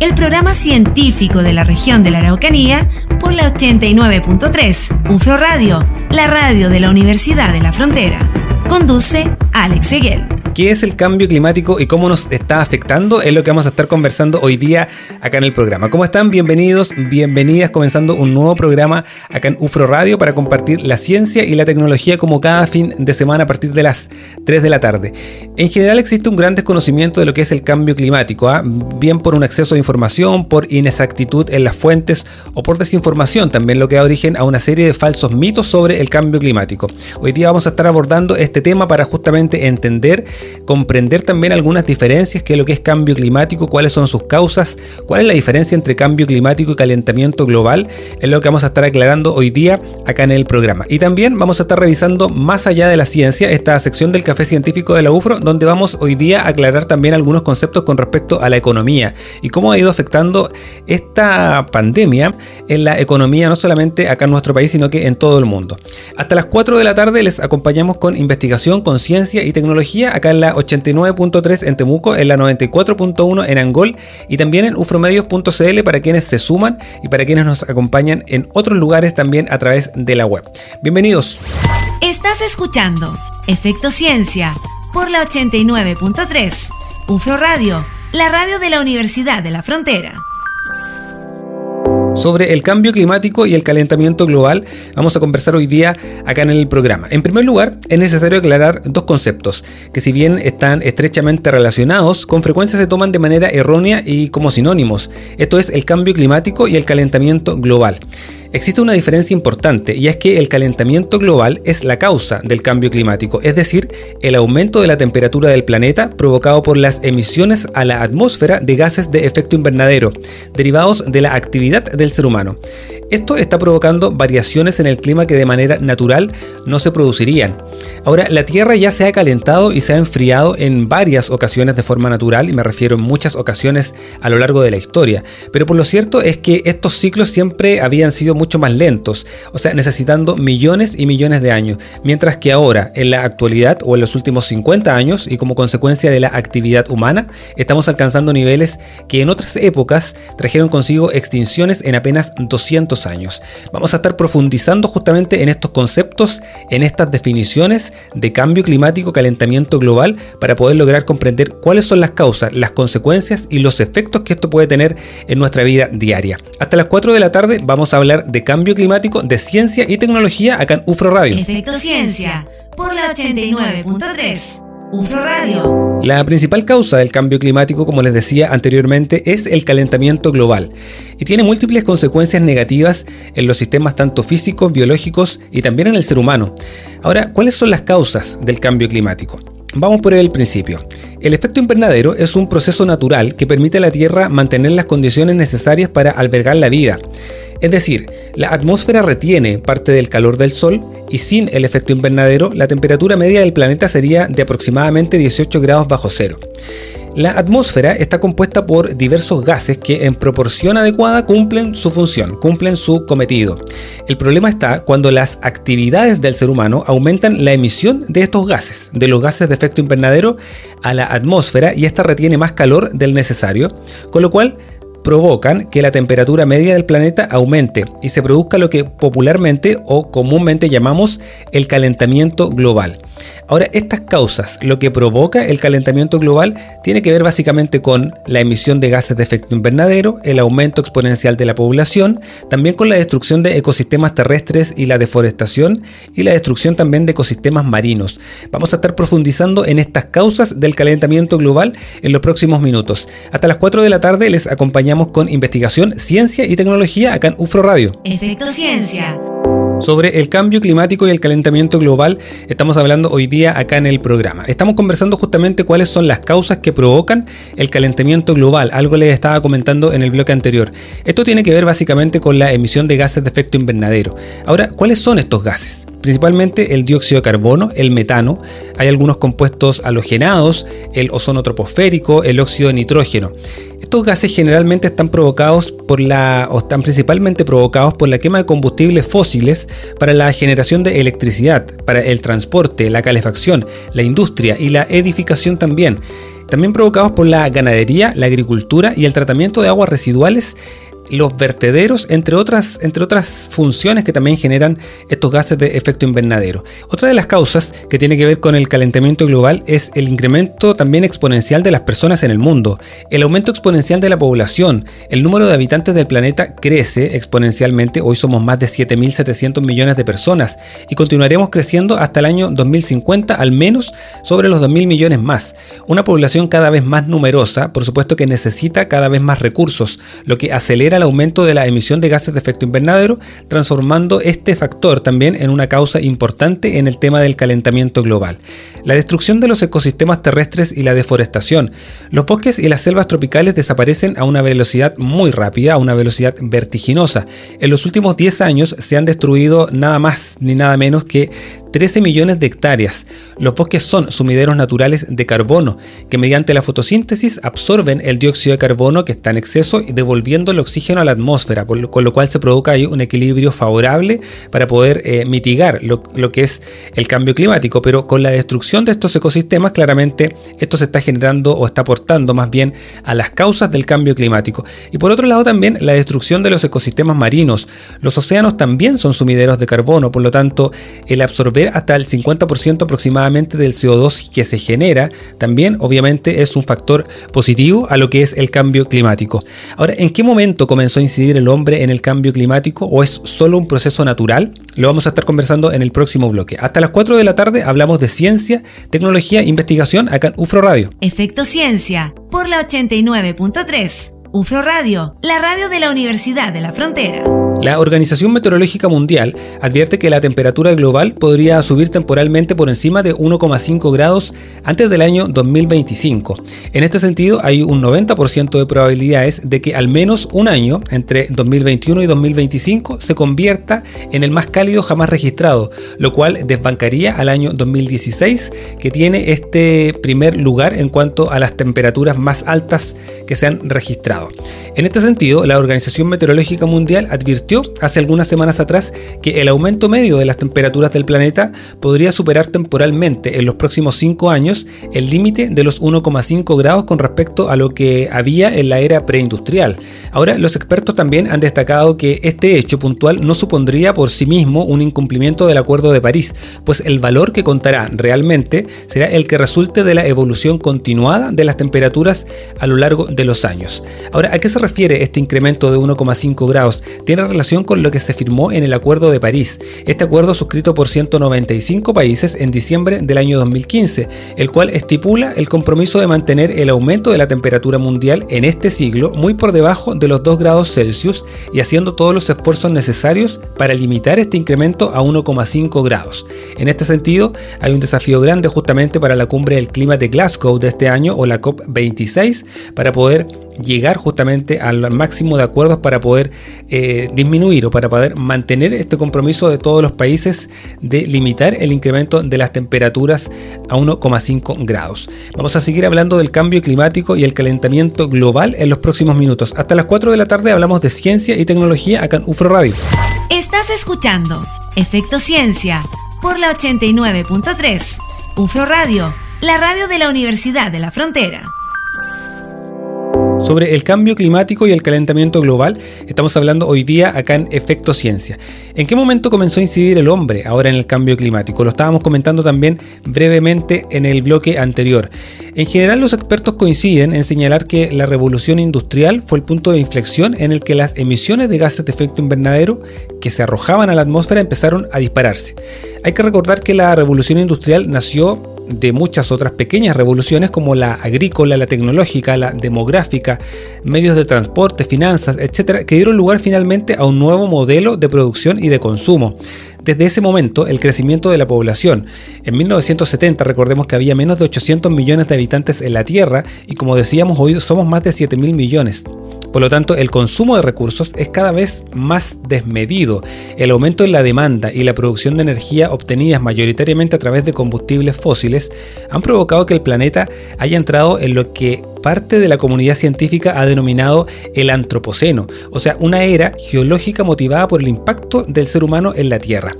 el programa científico de la región de la Araucanía por la 89.3, UFRO Radio, la radio de la Universidad de la Frontera. Conduce Alex Seguel qué es el cambio climático y cómo nos está afectando, es lo que vamos a estar conversando hoy día acá en el programa. ¿Cómo están? Bienvenidos, bienvenidas, comenzando un nuevo programa acá en UFRO Radio para compartir la ciencia y la tecnología como cada fin de semana a partir de las 3 de la tarde. En general existe un gran desconocimiento de lo que es el cambio climático, ¿ah? bien por un exceso de información, por inexactitud en las fuentes o por desinformación, también lo que da origen a una serie de falsos mitos sobre el cambio climático. Hoy día vamos a estar abordando este tema para justamente entender comprender también algunas diferencias, qué es lo que es cambio climático, cuáles son sus causas, cuál es la diferencia entre cambio climático y calentamiento global, es lo que vamos a estar aclarando hoy día acá en el programa. Y también vamos a estar revisando más allá de la ciencia, esta sección del café científico de la UFRO, donde vamos hoy día a aclarar también algunos conceptos con respecto a la economía y cómo ha ido afectando esta pandemia en la economía, no solamente acá en nuestro país, sino que en todo el mundo. Hasta las 4 de la tarde les acompañamos con investigación, con ciencia y tecnología acá en la 89.3 en Temuco, en la 94.1 en Angol y también en ufromedios.cl para quienes se suman y para quienes nos acompañan en otros lugares también a través de la web. Bienvenidos. Estás escuchando Efecto Ciencia por la 89.3 UFRO Radio, la radio de la Universidad de la Frontera sobre el cambio climático y el calentamiento global vamos a conversar hoy día acá en el programa. En primer lugar, es necesario aclarar dos conceptos que si bien están estrechamente relacionados, con frecuencia se toman de manera errónea y como sinónimos. Esto es el cambio climático y el calentamiento global. Existe una diferencia importante y es que el calentamiento global es la causa del cambio climático, es decir, el aumento de la temperatura del planeta provocado por las emisiones a la atmósfera de gases de efecto invernadero, derivados de la actividad del ser humano. Esto está provocando variaciones en el clima que de manera natural no se producirían. Ahora, la Tierra ya se ha calentado y se ha enfriado en varias ocasiones de forma natural, y me refiero en muchas ocasiones a lo largo de la historia, pero por lo cierto es que estos ciclos siempre habían sido muy mucho más lentos, o sea, necesitando millones y millones de años, mientras que ahora, en la actualidad o en los últimos 50 años y como consecuencia de la actividad humana, estamos alcanzando niveles que en otras épocas trajeron consigo extinciones en apenas 200 años. Vamos a estar profundizando justamente en estos conceptos, en estas definiciones de cambio climático, calentamiento global, para poder lograr comprender cuáles son las causas, las consecuencias y los efectos que esto puede tener en nuestra vida diaria. Hasta las 4 de la tarde vamos a hablar de cambio climático, de ciencia y tecnología acá en UFRO Radio. Efecto Ciencia por la 89.3. UFRO Radio. La principal causa del cambio climático, como les decía anteriormente, es el calentamiento global y tiene múltiples consecuencias negativas en los sistemas tanto físicos, biológicos y también en el ser humano. Ahora, ¿cuáles son las causas del cambio climático? Vamos por el principio. El efecto invernadero es un proceso natural que permite a la Tierra mantener las condiciones necesarias para albergar la vida. Es decir, la atmósfera retiene parte del calor del Sol y sin el efecto invernadero la temperatura media del planeta sería de aproximadamente 18 grados bajo cero. La atmósfera está compuesta por diversos gases que en proporción adecuada cumplen su función, cumplen su cometido. El problema está cuando las actividades del ser humano aumentan la emisión de estos gases, de los gases de efecto invernadero a la atmósfera y esta retiene más calor del necesario, con lo cual provocan que la temperatura media del planeta aumente y se produzca lo que popularmente o comúnmente llamamos el calentamiento global. Ahora, estas causas, lo que provoca el calentamiento global, tiene que ver básicamente con la emisión de gases de efecto invernadero, el aumento exponencial de la población, también con la destrucción de ecosistemas terrestres y la deforestación, y la destrucción también de ecosistemas marinos. Vamos a estar profundizando en estas causas del calentamiento global en los próximos minutos. Hasta las 4 de la tarde les acompañamos con investigación, ciencia y tecnología acá en UFRO Radio. Efecto Ciencia sobre el cambio climático y el calentamiento global estamos hablando hoy día acá en el programa. Estamos conversando justamente cuáles son las causas que provocan el calentamiento global, algo les estaba comentando en el bloque anterior. Esto tiene que ver básicamente con la emisión de gases de efecto invernadero. Ahora, ¿cuáles son estos gases? Principalmente el dióxido de carbono, el metano, hay algunos compuestos halogenados, el ozono troposférico, el óxido de nitrógeno. Estos gases generalmente están provocados por la o están principalmente provocados por la quema de combustibles fósiles para la generación de electricidad, para el transporte, la calefacción, la industria y la edificación también. También provocados por la ganadería, la agricultura y el tratamiento de aguas residuales los vertederos, entre otras, entre otras funciones que también generan estos gases de efecto invernadero. Otra de las causas que tiene que ver con el calentamiento global es el incremento también exponencial de las personas en el mundo. El aumento exponencial de la población, el número de habitantes del planeta crece exponencialmente, hoy somos más de 7.700 millones de personas y continuaremos creciendo hasta el año 2050 al menos sobre los 2.000 millones más. Una población cada vez más numerosa, por supuesto que necesita cada vez más recursos, lo que acelera el aumento de la emisión de gases de efecto invernadero, transformando este factor también en una causa importante en el tema del calentamiento global. La destrucción de los ecosistemas terrestres y la deforestación. Los bosques y las selvas tropicales desaparecen a una velocidad muy rápida, a una velocidad vertiginosa. En los últimos 10 años se han destruido nada más ni nada menos que 13 millones de hectáreas. Los bosques son sumideros naturales de carbono, que mediante la fotosíntesis absorben el dióxido de carbono que está en exceso y devolviendo el oxígeno a la atmósfera, con lo cual se provoca ahí un equilibrio favorable para poder eh, mitigar lo, que es el cambio climático. Pero con la destrucción de estos ecosistemas, claramente esto se está generando o está aportando más bien a las causas del cambio climático. Y por otro lado también la destrucción de los ecosistemas marinos. Los océanos también son sumideros de carbono, por lo tanto el absorber hasta el 50% aproximadamente del CO2 que se genera, también obviamente es un factor positivo a lo que es el cambio climático. Ahora, ¿en qué momento comenzó a incidir el hombre en el cambio climático o es solo un proceso natural? Lo vamos a estar conversando en el próximo bloque. Hasta las 4 de la tarde hablamos de ciencia, tecnología e investigación acá en UFRO Radio. Efecto Ciencia por la 89.3. UFRO Radio, la radio de la Universidad de la Frontera. La Organización Meteorológica Mundial advierte que la temperatura global podría subir temporalmente por encima de 1,5 grados antes del año 2025. En este sentido, hay un 90% de probabilidades de que al menos un año, entre 2021 y 2025, se convierta en el más cálido jamás registrado, lo cual desbancaría al año 2016, que tiene este primer lugar en cuanto a las temperaturas más altas que se han registrado. En este sentido, la Organización Meteorológica Mundial advirtió hace algunas semanas atrás que el aumento medio de las temperaturas del planeta podría superar temporalmente en los próximos 5 años el límite de los 1,5 grados con respecto a lo que había en la era preindustrial. Ahora, los expertos también han destacado que este hecho puntual no supondría por sí mismo un incumplimiento del Acuerdo de París, pues el valor que contará realmente será el que resulte de la evolución continuada de las temperaturas a lo largo de los años. Ahora, ¿a qué se refiere este incremento de 1,5 grados? Tiene relación con lo que se firmó en el Acuerdo de París. Este acuerdo suscrito por 195 países en diciembre del año 2015, el cual estipula el compromiso de mantener el aumento de la temperatura mundial en este siglo muy por debajo de los 2 grados Celsius y haciendo todos los esfuerzos necesarios para limitar este incremento a 1,5 grados. En este sentido, hay un desafío grande justamente para la cumbre del clima de Glasgow de este año o la COP26 para poder llegar justamente al máximo de acuerdos para poder eh, disminuir o para poder mantener este compromiso de todos los países de limitar el incremento de las temperaturas a 1,5 grados. Vamos a seguir hablando del cambio climático y el calentamiento global en los próximos minutos. Hasta las 4 de la tarde hablamos de ciencia y tecnología acá en UFRO Radio. Estás escuchando Efecto Ciencia por la 89.3. UFRO Radio, la radio de la Universidad de la Frontera sobre el cambio climático y el calentamiento global. Estamos hablando hoy día acá en Efecto Ciencia. ¿En qué momento comenzó a incidir el hombre ahora en el cambio climático? Lo estábamos comentando también brevemente en el bloque anterior. En general los expertos coinciden en señalar que la revolución industrial fue el punto de inflexión en el que las emisiones de gases de efecto invernadero que se arrojaban a la atmósfera empezaron a dispararse. Hay que recordar que la revolución industrial nació de muchas otras pequeñas revoluciones como la agrícola, la tecnológica, la demográfica, medios de transporte, finanzas, etcétera, que dieron lugar finalmente a un nuevo modelo de producción y de consumo. Desde ese momento, el crecimiento de la población. En 1970 recordemos que había menos de 800 millones de habitantes en la Tierra y como decíamos hoy somos más de 7 mil millones. Por lo tanto, el consumo de recursos es cada vez más desmedido. El aumento en la demanda y la producción de energía obtenidas mayoritariamente a través de combustibles fósiles han provocado que el planeta haya entrado en lo que parte de la comunidad científica ha denominado el antropoceno, o sea, una era geológica motivada por el impacto del ser humano en la Tierra.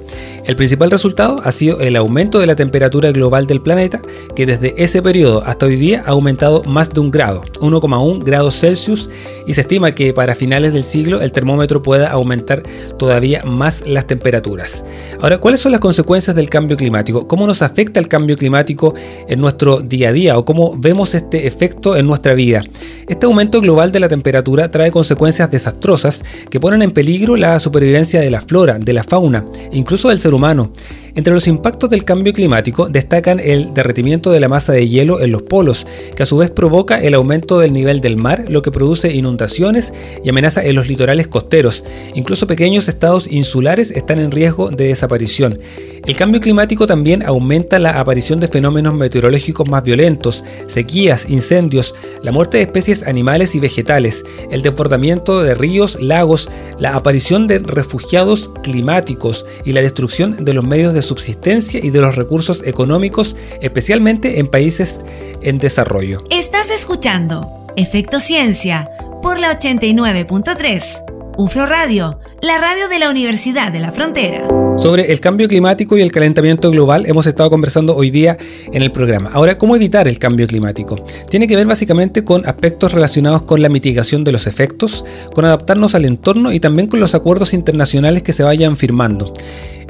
El principal resultado ha sido el aumento de la temperatura global del planeta, que desde ese periodo hasta hoy día ha aumentado más de un grado, 1,1 grados Celsius, y se estima que para finales del siglo el termómetro pueda aumentar todavía más las temperaturas. Ahora, ¿cuáles son las consecuencias del cambio climático? ¿Cómo nos afecta el cambio climático en nuestro día a día o cómo vemos este efecto en vida. Este aumento global de la temperatura trae consecuencias desastrosas que ponen en peligro la supervivencia de la flora, de la fauna, incluso del ser humano. Entre los impactos del cambio climático destacan el derretimiento de la masa de hielo en los polos, que a su vez provoca el aumento del nivel del mar, lo que produce inundaciones y amenaza en los litorales costeros. Incluso pequeños estados insulares están en riesgo de desaparición. El cambio climático también aumenta la aparición de fenómenos meteorológicos más violentos, sequías, incendios, la muerte de especies animales y vegetales, el desbordamiento de ríos, lagos, la aparición de refugiados climáticos y la destrucción de los medios de subsistencia y de los recursos económicos, especialmente en países en desarrollo. Estás escuchando Efecto Ciencia por la 89.3. UFRO Radio, la radio de la Universidad de la Frontera. Sobre el cambio climático y el calentamiento global hemos estado conversando hoy día en el programa. Ahora, ¿cómo evitar el cambio climático? Tiene que ver básicamente con aspectos relacionados con la mitigación de los efectos, con adaptarnos al entorno y también con los acuerdos internacionales que se vayan firmando.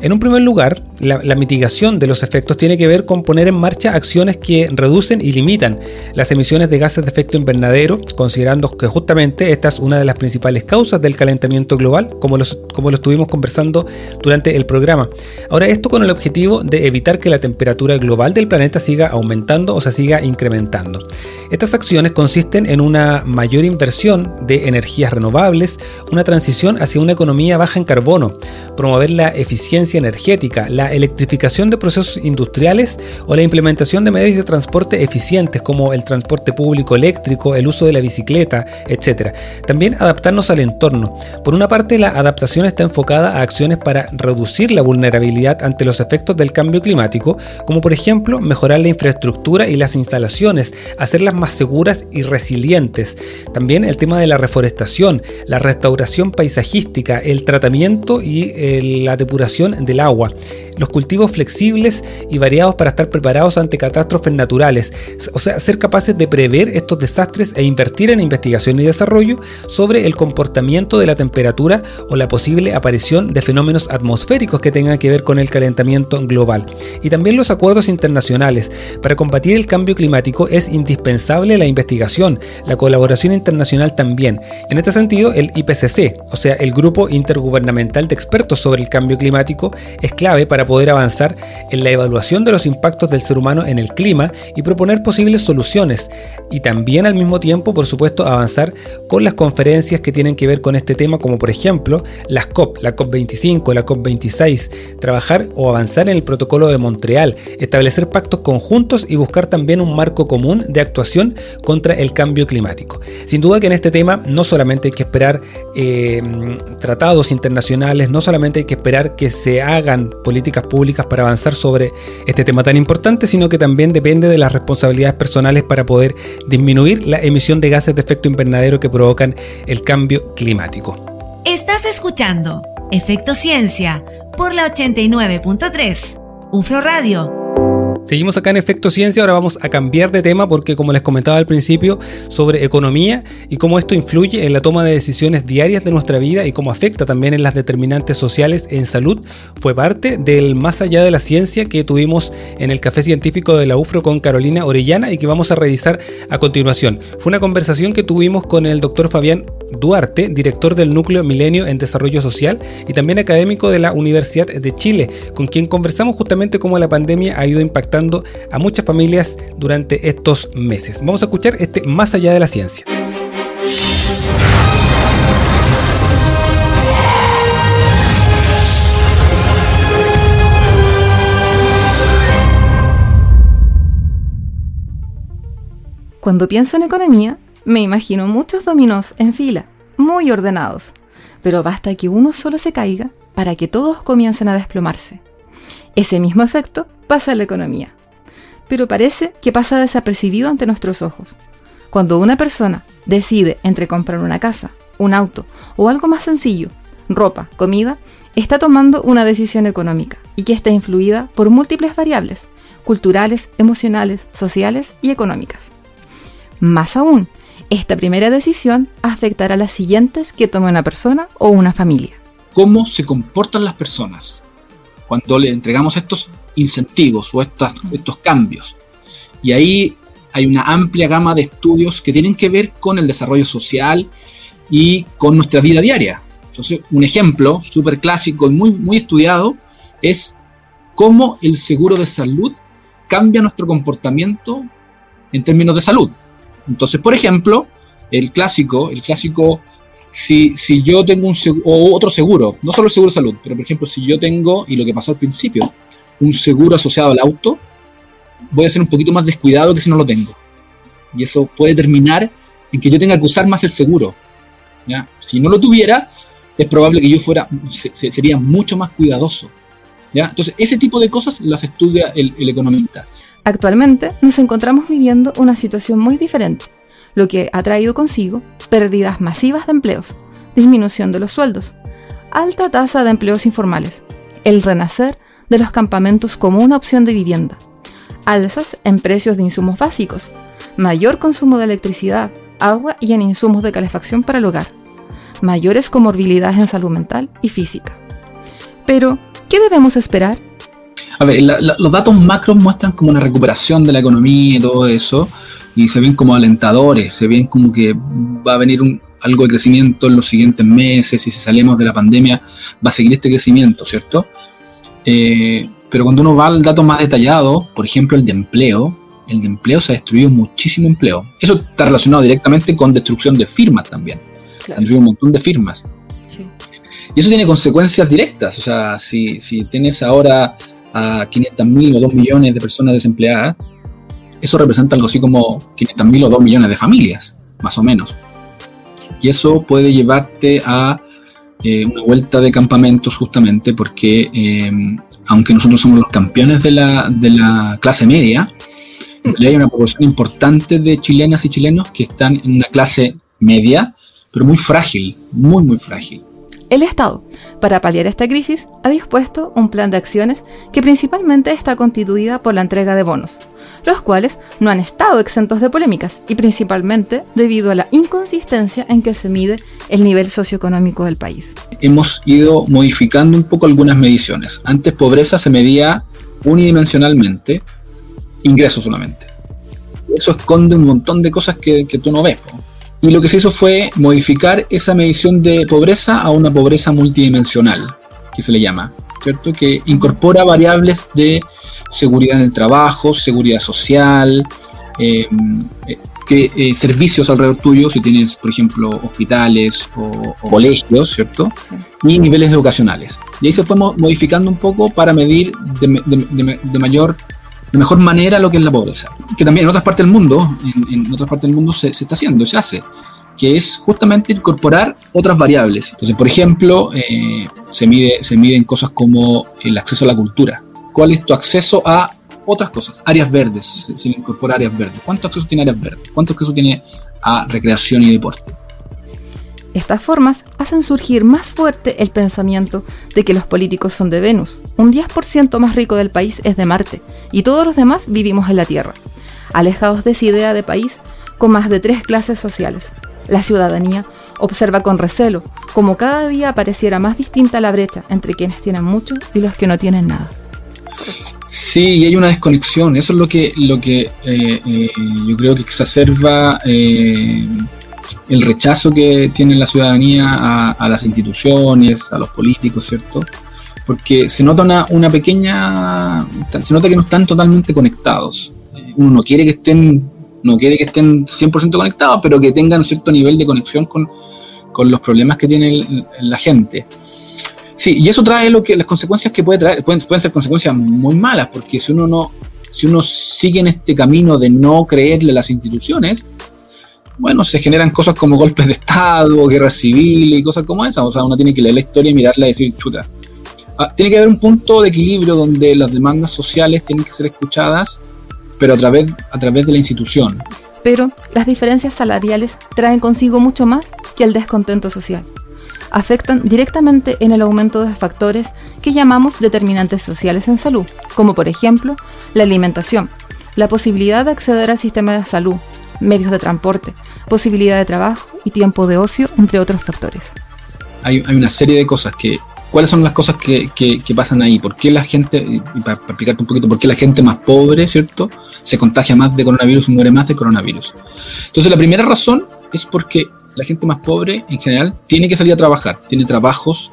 En un primer lugar, la, mitigación de los efectos tiene que ver con poner en marcha acciones que reducen y limitan las emisiones de gases de efecto invernadero, considerando que justamente esta es una de las principales causas del calentamiento global, como, como lo estuvimos conversando durante el programa. Ahora, esto con el objetivo de evitar que la temperatura global del planeta siga aumentando o se siga incrementando. Estas acciones consisten en una mayor inversión de energías renovables, una transición hacia una economía baja en carbono, promover la energética, la electrificación de procesos industriales o la implementación de medios de transporte eficientes como el transporte público eléctrico, el uso de la bicicleta, etc. También adaptarnos al entorno. Por una parte, la adaptación está enfocada a acciones para reducir la vulnerabilidad ante los efectos del cambio climático, como por ejemplo mejorar la infraestructura y las instalaciones, hacerlas más seguras y resilientes. También el tema de la reforestación, la restauración paisajística, el tratamiento y eh, la depuración del agua, los cultivos flexibles y variados para estar preparados ante catástrofes naturales, o sea, ser capaces de prever estos desastres e invertir en investigación y desarrollo sobre el comportamiento de la temperatura o la posible aparición de fenómenos atmosféricos que tengan que ver con el calentamiento global. Y también los acuerdos internacionales. Para combatir el cambio climático es indispensable la investigación, la colaboración internacional también. En este sentido, el IPCC, o sea, el Grupo Intergubernamental de Expertos sobre el Cambio Climático, es clave para poder avanzar en la evaluación de los impactos del ser humano en el clima y proponer posibles soluciones y también al mismo tiempo, por supuesto, avanzar con las conferencias que tienen que ver con este tema, como por ejemplo las COP, la COP25, la COP26, trabajar o avanzar en el protocolo de Montreal, establecer pactos conjuntos y buscar también un marco común de actuación contra el cambio climático. Sin duda que en este tema no solamente hay que esperar eh, tratados internacionales, no solamente hay que esperar que se hagan políticas públicas para avanzar sobre este tema tan importante, sino que también depende de las responsabilidades personales para poder disminuir la emisión de gases de efecto invernadero que provocan el cambio climático. Estás escuchando Efecto Ciencia por la 89.3, UFRO Radio Seguimos acá en Efecto Ciencia, ahora vamos a cambiar de tema porque como les comentaba al principio sobre economía y cómo esto influye en la toma de decisiones diarias de nuestra vida y cómo afecta también en las determinantes sociales en salud, fue parte del Más allá de la ciencia que tuvimos en el Café Científico de la UFRO con Carolina Orellana y que vamos a revisar a continuación. Fue una conversación que tuvimos con el doctor Fabián Duarte, director del Núcleo Milenio en Desarrollo Social y también académico de la Universidad de Chile, con quien conversamos justamente cómo la pandemia ha ido impactando a muchas familias durante estos meses. Vamos a escuchar este Más allá de la ciencia. Cuando pienso en economía, me imagino muchos dominos en fila muy ordenados, pero basta que uno solo se caiga para que todos comiencen a desplomarse. Ese mismo efecto pasa en la economía, pero parece que pasa desapercibido ante nuestros ojos. Cuando una persona decide entre comprar una casa, un auto o algo más sencillo, ropa, comida, está tomando una decisión económica y que está influida por múltiples variables, culturales, emocionales, sociales y económicas. Más aún, esta primera decisión afectará a las siguientes que tome una persona o una familia. ¿Cómo se comportan las personas cuando le entregamos estos incentivos o estos, estos cambios? Y ahí hay una amplia gama de estudios que tienen que ver con el desarrollo social y con nuestra vida diaria. Entonces, un ejemplo súper clásico y muy, muy estudiado es cómo el seguro de salud cambia nuestro comportamiento en términos de salud. Entonces, por ejemplo, el clásico, el clásico, si, si yo tengo un seguro, o otro seguro, no solo el seguro de salud, pero por ejemplo, si yo tengo, y lo que pasó al principio, un seguro asociado al auto, voy a ser un poquito más descuidado que si no lo tengo. Y eso puede terminar en que yo tenga que usar más el seguro. ¿ya? Si no lo tuviera, es probable que yo fuera, sería mucho más cuidadoso. ¿ya? Entonces, ese tipo de cosas las estudia el, el economista. Actualmente nos encontramos viviendo una situación muy diferente, lo que ha traído consigo pérdidas masivas de empleos, disminución de los sueldos, alta tasa de empleos informales, el renacer de los campamentos como una opción de vivienda, alzas en precios de insumos básicos, mayor consumo de electricidad, agua y en insumos de calefacción para el hogar, mayores comorbilidades en salud mental y física. Pero, ¿qué debemos esperar? A ver, los datos macros muestran como una recuperación de la economía y todo eso, y se ven como alentadores, se ven como que va a venir un, algo de crecimiento en los siguientes meses, y si salimos de la pandemia va a seguir este crecimiento, ¿cierto? Eh, pero cuando uno va al dato más detallado, por ejemplo el de empleo, el de empleo se ha destruido muchísimo empleo. Eso está relacionado directamente con destrucción de firmas también. Claro. Han destruido un montón de firmas. Sí. Y eso tiene consecuencias directas. O sea, si, si tienes ahora a 500.000 o 2 millones de personas desempleadas, eso representa algo así como 500.000 o 2 millones de familias, más o menos. Y eso puede llevarte a eh, una vuelta de campamentos justamente porque eh, aunque nosotros somos los campeones de la, de la clase media, hay una proporción importante de chilenas y chilenos que están en una clase media, pero muy frágil, muy, muy frágil. El Estado, para paliar esta crisis, ha dispuesto un plan de acciones que principalmente está constituida por la entrega de bonos, los cuales no han estado exentos de polémicas y principalmente debido a la inconsistencia en que se mide el nivel socioeconómico del país. Hemos ido modificando un poco algunas mediciones. Antes pobreza se medía unidimensionalmente, ingresos solamente. Eso esconde un montón de cosas que, tú no ves. Y lo que se hizo fue modificar esa medición de pobreza a una pobreza multidimensional, que se le llama, ¿cierto? Que incorpora variables de seguridad en el trabajo, seguridad social, eh, que, eh, servicios alrededor tuyo, si tienes, por ejemplo, hospitales o, o colegios, ¿cierto? Sí. Y niveles educacionales. Y ahí se fue modificando un poco para medir de, de, de, de mayor de mejor manera lo que es la pobreza. Que también en otras partes del mundo, en, en otras partes del mundo se, se, está haciendo, se hace, que es justamente incorporar otras variables. Entonces, por ejemplo, eh, se, mide, se miden cosas como el acceso a la cultura. ¿Cuál es tu acceso a otras cosas? Áreas verdes, se, se incorpora áreas verdes. ¿Cuánto acceso tiene áreas verdes? ¿Cuánto acceso tiene a recreación y deporte? Estas formas hacen surgir más fuerte el pensamiento de que los políticos son de Venus, un 10% más rico del país es de Marte, y todos los demás vivimos en la Tierra, alejados de esa idea de país con más de tres clases sociales. La ciudadanía observa con recelo como cada día pareciera más distinta la brecha entre quienes tienen mucho y los que no tienen nada. Sí, y hay una desconexión, eso es lo que, lo que eh, eh, yo creo que exacerba eh, el rechazo que tiene la ciudadanía a, las instituciones, a los políticos, ¿cierto? Porque se nota una, una, pequeña, se nota que no están totalmente conectados. Uno no quiere que estén, no quiere que estén 100% conectados, pero que tengan un cierto nivel de conexión con, con los problemas que tiene la gente. Sí, y eso trae lo que las consecuencias que puede traer, pueden, pueden ser consecuencias muy malas, porque si uno no, si uno sigue en este camino de no creerle a las instituciones, bueno, se generan cosas como golpes de Estado, guerra civil y cosas como esas. O sea, uno tiene que leer la historia y mirarla y decir, chuta. Ah, tiene que haber un punto de equilibrio donde las demandas sociales tienen que ser escuchadas, pero a través, a través de la institución. Pero las diferencias salariales traen consigo mucho más que el descontento social. Afectan directamente en el aumento de factores que llamamos determinantes sociales en salud, como por ejemplo la alimentación, la posibilidad de acceder al sistema de salud, medios de transporte, posibilidad de trabajo y tiempo de ocio, entre otros factores. Hay, una serie de cosas que... ¿Cuáles son las cosas que, pasan ahí? ¿Por qué la gente, y para, explicarte un poquito, por qué la gente más pobre, ¿cierto? Se contagia más de coronavirus y muere más de coronavirus. Entonces, la primera razón es porque la gente más pobre, en general, tiene que salir a trabajar, tiene trabajos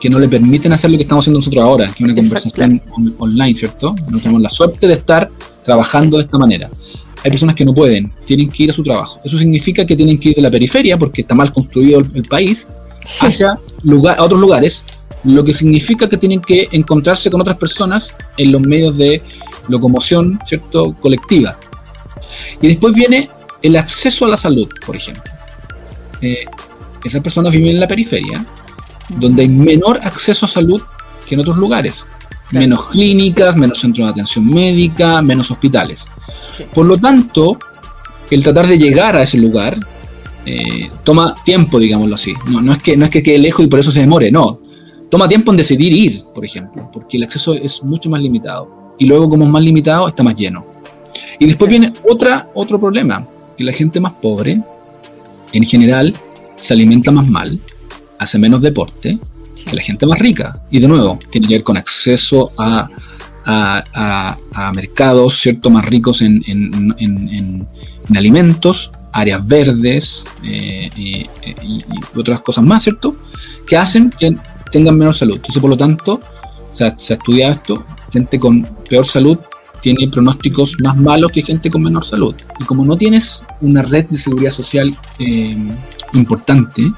que no le permiten hacer lo que estamos haciendo nosotros ahora, que es una conversación online, ¿cierto? No tenemos la suerte de estar trabajando de esta manera hay personas que no pueden, tienen que ir a su trabajo. Eso significa que tienen que ir de la periferia, porque está mal construido el, país, hacia lugar, a otros lugares, lo que significa que tienen que encontrarse con otras personas en los medios de locomoción, ¿cierto?, colectiva. Y después viene el acceso a la salud, por ejemplo. Eh, esas personas viven en la periferia, donde hay menor acceso a salud que en otros lugares. Menos clínicas, menos centros de atención médica, menos hospitales. Por lo tanto, el tratar de llegar a ese lugar eh, toma tiempo, digámoslo así. No, no, es que, no es que quede lejos y por eso se demore, no. Toma tiempo en decidir ir, por ejemplo, porque el acceso es mucho más limitado. Y luego, como es más limitado, está más lleno. Y después viene otra, otro problema, que la gente más pobre, en general, se alimenta más mal, hace menos deporte, que la gente más rica. Y de nuevo, tiene que ver con acceso a, a, mercados ¿cierto? más ricos en, en, alimentos, áreas verdes eh, y, otras cosas más, ¿cierto? Que hacen que tengan menos salud. Entonces, por lo tanto, se ha, estudiado esto, gente con peor salud tiene pronósticos más malos que gente con menor salud. Y como no tienes una red de seguridad social eh, importante,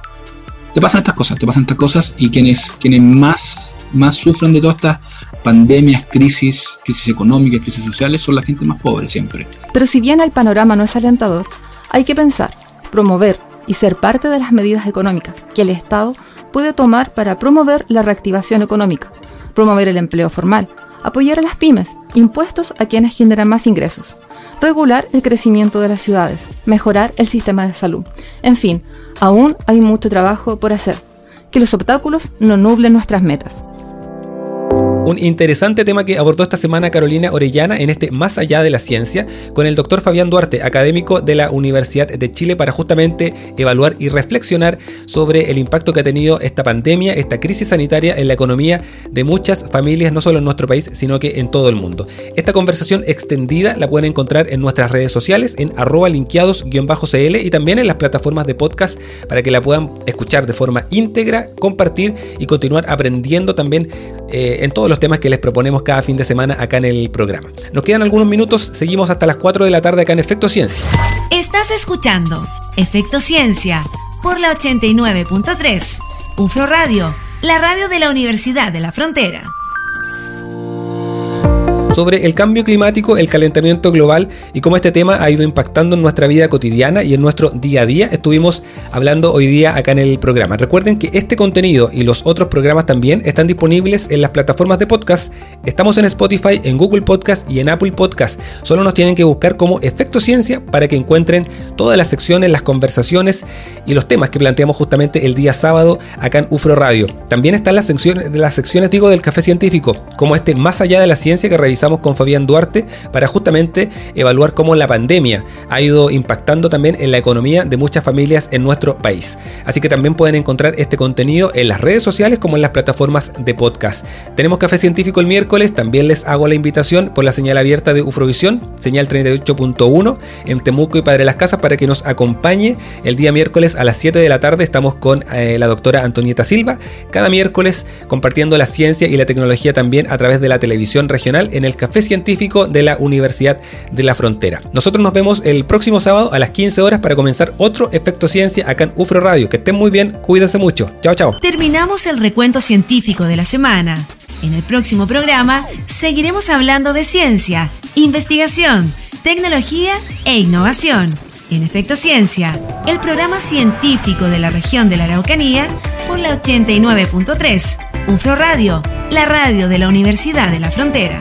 te pasan estas cosas, te pasan estas cosas y quienes, quienes más, más sufren de todas estas pandemias, crisis, crisis económicas, crisis sociales, son la gente más pobre siempre. Pero si bien el panorama no es alentador, hay que pensar, promover y ser parte de las medidas económicas que el Estado puede tomar para promover la reactivación económica, promover el empleo formal, apoyar a las pymes, impuestos a quienes generan más ingresos, regular el crecimiento de las ciudades, mejorar el sistema de salud. En fin, aún hay mucho trabajo por hacer. Que los obstáculos no nublen nuestras metas. Un interesante tema que abordó esta semana Carolina Orellana en este Más allá de la ciencia con el doctor Fabián Duarte, académico de la Universidad de Chile, para justamente evaluar y reflexionar sobre el impacto que ha tenido esta pandemia, esta crisis sanitaria en la economía de muchas familias, no solo en nuestro país, sino que en todo el mundo. Esta conversación extendida la pueden encontrar en nuestras redes sociales, en arroba linkeados-cl y también en las plataformas de podcast para que la puedan escuchar de forma íntegra, compartir y continuar aprendiendo también eh, en todos los temas que les proponemos cada fin de semana acá en el programa. Nos quedan algunos minutos, seguimos hasta las 4 de la tarde acá en Efecto Ciencia. Estás escuchando Efecto Ciencia por la 89.3, UFRO Radio, la radio de la Universidad de la Frontera sobre el cambio climático, el calentamiento global y cómo este tema ha ido impactando en nuestra vida cotidiana y en nuestro día a día. Estuvimos hablando hoy día acá en el programa. Recuerden que este contenido y los otros programas también están disponibles en las plataformas de podcast. Estamos en Spotify, en Google Podcast y en Apple Podcast. Solo nos tienen que buscar como Efecto Ciencia para que encuentren todas las secciones, las conversaciones y los temas que planteamos justamente el día sábado acá en UFRO Radio. También están las secciones, las secciones digo, del café científico, como este Más allá de la ciencia que revisamos con Fabián Duarte para justamente evaluar cómo la pandemia ha ido impactando también en la economía de muchas familias en nuestro país. Así que también pueden encontrar este contenido en las redes sociales como en las plataformas de podcast. Tenemos café científico el miércoles, también les hago la invitación por la señal abierta de Ufrovisión, señal 38.1 en Temuco y Padre Las Casas para que nos acompañe el día miércoles a las 7 de la tarde. Estamos con eh, la doctora Antonieta Silva, cada miércoles compartiendo la ciencia y la tecnología también a través de la televisión regional en el Café Científico de la Universidad de la Frontera. Nosotros nos vemos el próximo sábado a las 15 horas para comenzar otro Efecto Ciencia acá en UFRO Radio. Que estén muy bien, cuídense mucho. Chao, chao. Terminamos el recuento científico de la semana. En el próximo programa seguiremos hablando de ciencia, investigación, tecnología e innovación. en Efecto Ciencia, el programa científico de la región de la Araucanía, por la 89.3, UNFRO Radio, la radio de la Universidad de la Frontera.